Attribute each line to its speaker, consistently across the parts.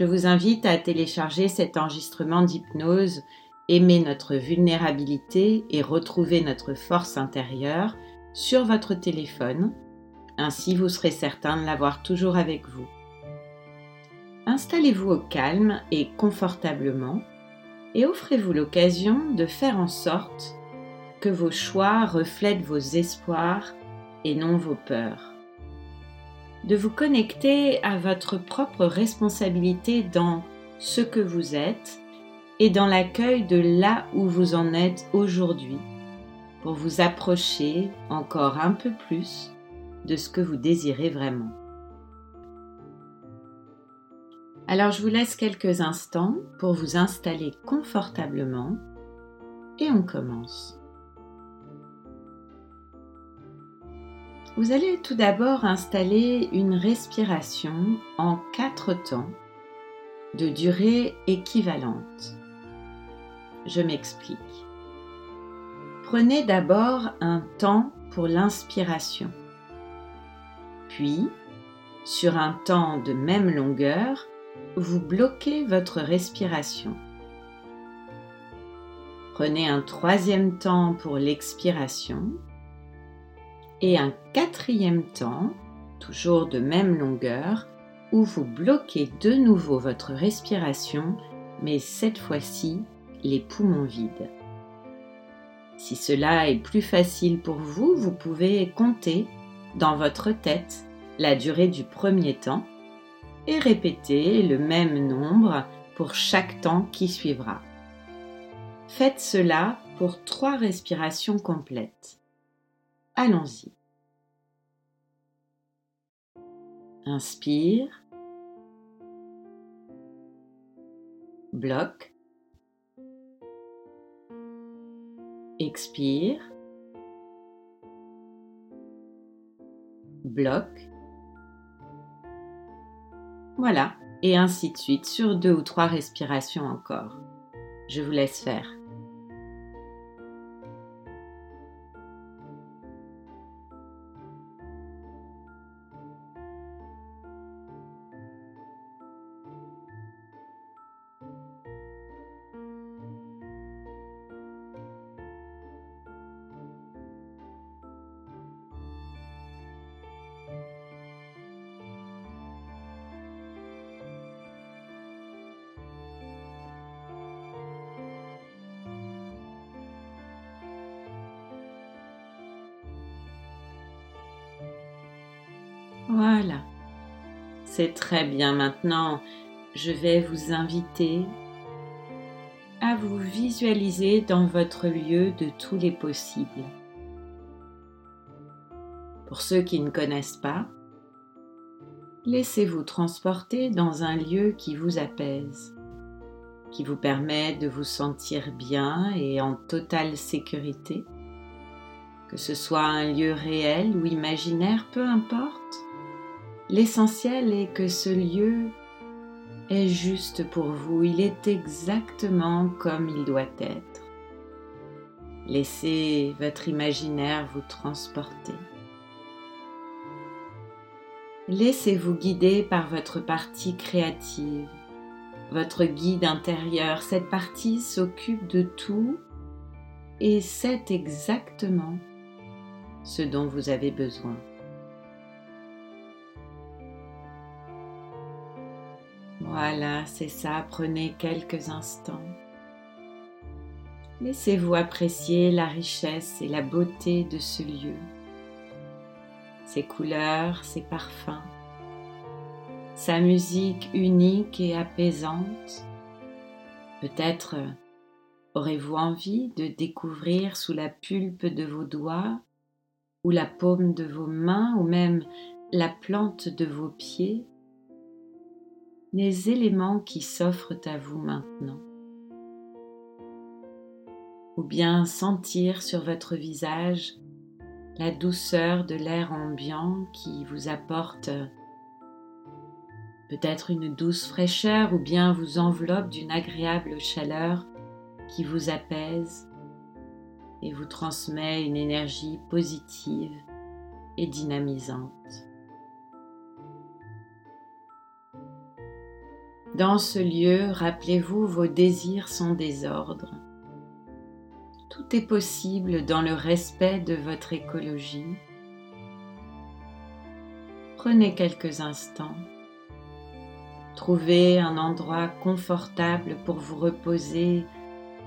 Speaker 1: Je vous invite à télécharger cet enregistrement d'hypnose Aimer notre vulnérabilité et retrouver notre force intérieure sur votre téléphone, ainsi vous serez certain de l'avoir toujours avec vous. Installez-vous au calme et confortablement et offrez-vous l'occasion de faire en sorte que vos choix reflètent vos espoirs et non vos peurs de vous connecter à votre propre responsabilité dans ce que vous êtes et dans l'accueil de là où vous en êtes aujourd'hui pour vous approcher encore un peu plus de ce que vous désirez vraiment. Alors je vous laisse quelques instants pour vous installer confortablement et on commence. Vous allez tout d'abord installer une respiration en quatre temps de durée équivalente. Je m'explique. Prenez d'abord un temps pour l'inspiration. Puis, sur un temps de même longueur, vous bloquez votre respiration. Prenez un troisième temps pour l'expiration et un quatrième temps, toujours de même longueur, où vous bloquez de nouveau votre respiration, mais cette fois-ci les poumons vides. Si cela est plus facile pour vous, vous pouvez compter dans votre tête la durée du premier temps et répéter le même nombre pour chaque temps qui suivra. Faites cela pour trois respirations complètes. Allons-y. Inspire. Bloque. Expire. Bloque. Voilà, et ainsi de suite sur deux ou trois respirations encore. Je vous laisse faire. Voilà. C'est très bien maintenant. Je vais vous inviter à vous visualiser dans votre lieu de tous les possibles. Pour ceux qui ne connaissent pas, laissez-vous transporter dans un lieu qui vous apaise, qui vous permet de vous sentir bien et en totale sécurité, que ce soit un lieu réel ou imaginaire, peu importe. L'essentiel est que ce lieu est juste pour vous, il est exactement comme il doit être. Laissez votre imaginaire vous transporter. Laissez-vous guider par votre partie créative, votre guide intérieur. Cette partie s'occupe de tout et c'est exactement ce dont vous avez besoin. Voilà, c'est ça, prenez quelques instants. Laissez-vous apprécier la richesse et la beauté de ce lieu, ses couleurs, ses parfums, sa musique unique et apaisante. Peut-être aurez-vous envie de découvrir sous la pulpe de vos doigts ou la paume de vos mains ou même la plante de vos pieds les éléments qui s'offrent à vous maintenant. ou bien sentir sur votre visage la douceur de l'air ambiant qui vous apporte peut-être une douce fraîcheur ou bien vous enveloppe d'une agréable chaleur qui vous apaise et vous transmet une énergie positive et dynamisante. Dans ce lieu, rappelez-vous, vos désirs sont désordres. Tout est possible dans le respect de votre écologie. Prenez quelques instants. Trouvez un endroit confortable pour vous reposer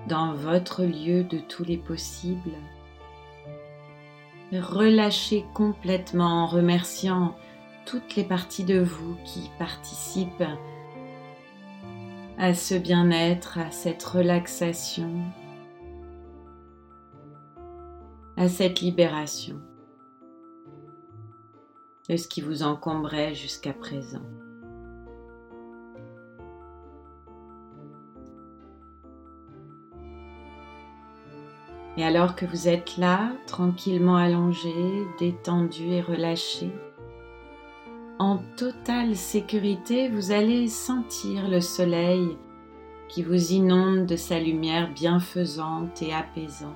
Speaker 1: dans votre lieu de tous les possibles. Relâchez complètement en remerciant toutes les parties de vous qui participent à ce bien-être, à cette relaxation, à cette libération de ce qui vous encombrait jusqu'à présent. Et alors que vous êtes là, tranquillement allongé, détendu et relâché, en totale sécurité, vous allez sentir le soleil qui vous inonde de sa lumière bienfaisante et apaisante.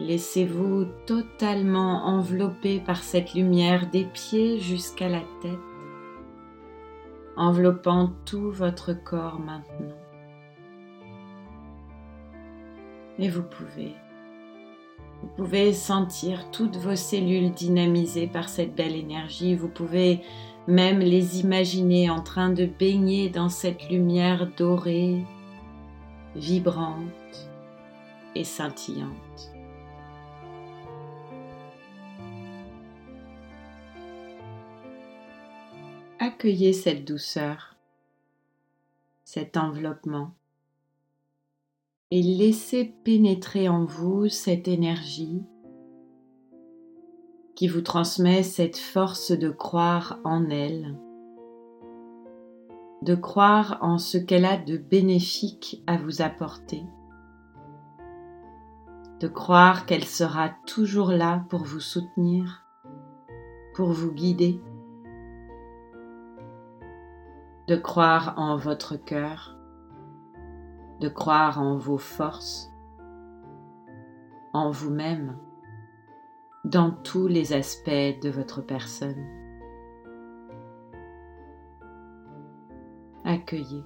Speaker 1: Laissez-vous totalement envelopper par cette lumière des pieds jusqu'à la tête, enveloppant tout votre corps maintenant. Et vous pouvez. Vous pouvez sentir toutes vos cellules dynamisées par cette belle énergie. Vous pouvez même les imaginer en train de baigner dans cette lumière dorée, vibrante et scintillante. Accueillez cette douceur, cet enveloppement et laissez pénétrer en vous cette énergie qui vous transmet cette force de croire en elle, de croire en ce qu'elle a de bénéfique à vous apporter, de croire qu'elle sera toujours là pour vous soutenir, pour vous guider, de croire en votre cœur, de croire en vos forces, en vous-même, dans tous les aspects de votre personne. Accueillez.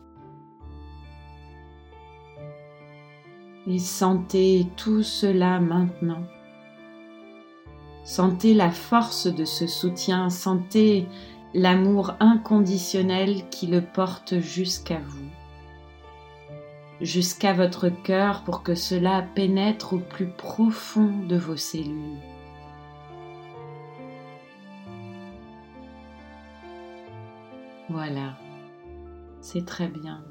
Speaker 1: Et sentez tout cela maintenant. Sentez la force de ce soutien, sentez l'amour inconditionnel qui le porte jusqu'à vous jusqu'à votre cœur pour que cela pénètre au plus profond de vos cellules. Voilà, c'est très bien.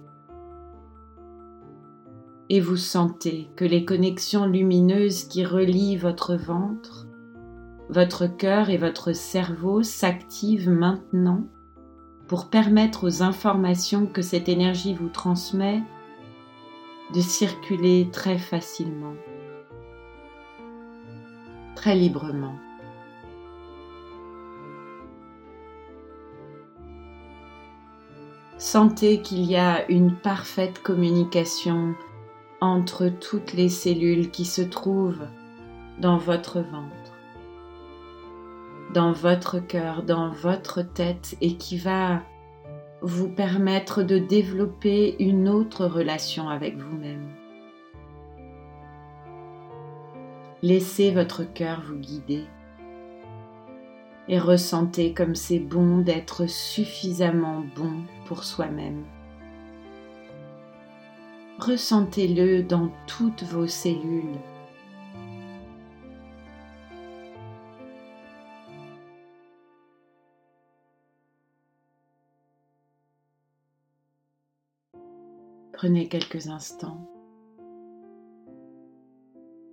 Speaker 1: Et vous sentez que les connexions lumineuses qui relient votre ventre, votre cœur et votre cerveau s'activent maintenant pour permettre aux informations que cette énergie vous transmet de circuler très facilement, très librement. Sentez qu'il y a une parfaite communication entre toutes les cellules qui se trouvent dans votre ventre, dans votre cœur, dans votre tête et qui va vous permettre de développer une autre relation avec vous-même. Laissez votre cœur vous guider et ressentez comme c'est bon d'être suffisamment bon pour soi-même. Ressentez-le dans toutes vos cellules Prenez quelques instants.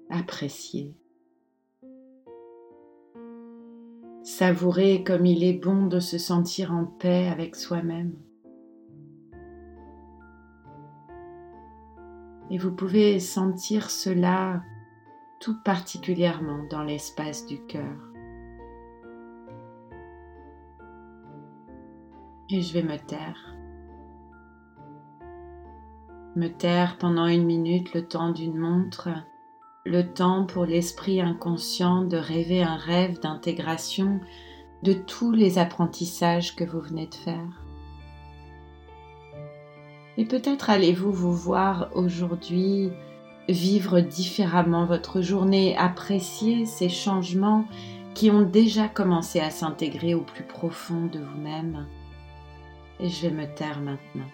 Speaker 1: Appréciez. Savourez comme il est bon de se sentir en paix avec soi-même. Et vous pouvez sentir cela tout particulièrement dans l'espace du cœur. Et je vais me taire. Me taire pendant une minute le temps d'une montre, le temps pour l'esprit inconscient de rêver un rêve d'intégration de tous les apprentissages que vous venez de faire. Et peut-être allez-vous vous voir aujourd'hui vivre différemment votre journée, apprécier ces changements qui ont déjà commencé à s'intégrer au plus profond de vous-même. Et je vais me taire maintenant.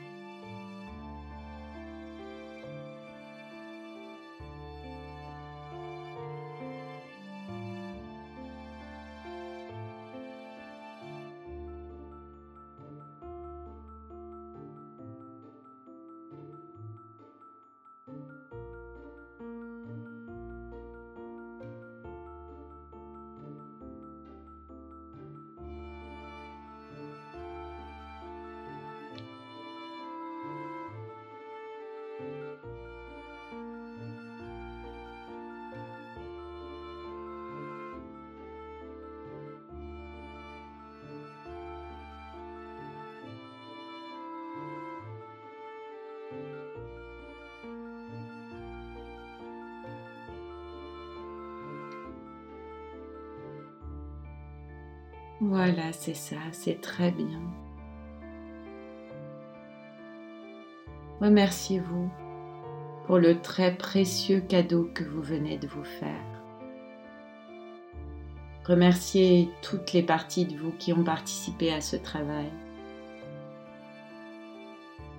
Speaker 1: Voilà, c'est ça, c'est très bien. Remerciez-vous pour le très précieux cadeau que vous venez de vous faire. Remerciez toutes les parties de vous qui ont participé à ce travail.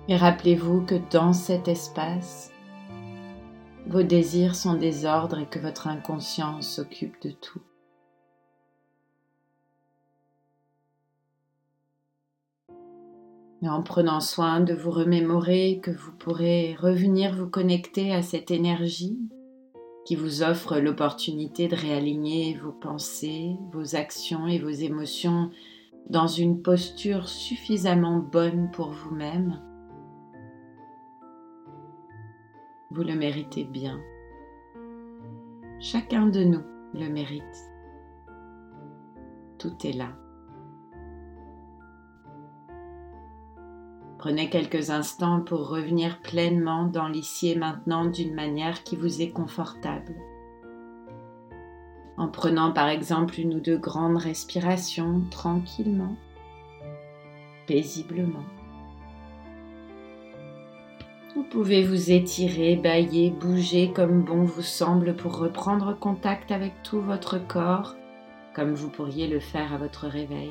Speaker 1: Et rappelez-vous que dans cet espace, vos désirs sont des ordres et que votre inconscience s'occupe de tout. En prenant soin de vous remémorer que vous pourrez revenir vous connecter à cette énergie qui vous offre l'opportunité de réaligner vos pensées, vos actions et vos émotions dans une posture suffisamment bonne pour vous-même, vous le méritez bien. Chacun de nous le mérite. Tout est là. Prenez quelques instants pour revenir pleinement dans l'ici et maintenant d'une manière qui vous est confortable. En prenant par exemple une ou deux grandes respirations tranquillement, paisiblement. Vous pouvez vous étirer, bailler, bouger comme bon vous semble pour reprendre contact avec tout votre corps, comme vous pourriez le faire à votre réveil.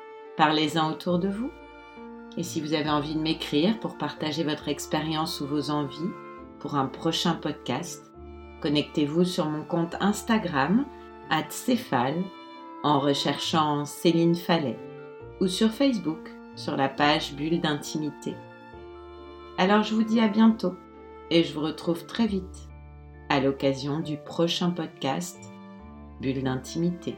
Speaker 1: Parlez-en autour de vous. Et si vous avez envie de m'écrire pour partager votre expérience ou vos envies pour un prochain podcast, connectez-vous sur mon compte Instagram, Céphale, en recherchant Céline Fallet, ou sur Facebook, sur la page Bulle d'intimité. Alors je vous dis à bientôt et je vous retrouve très vite à l'occasion du prochain podcast Bulle d'intimité.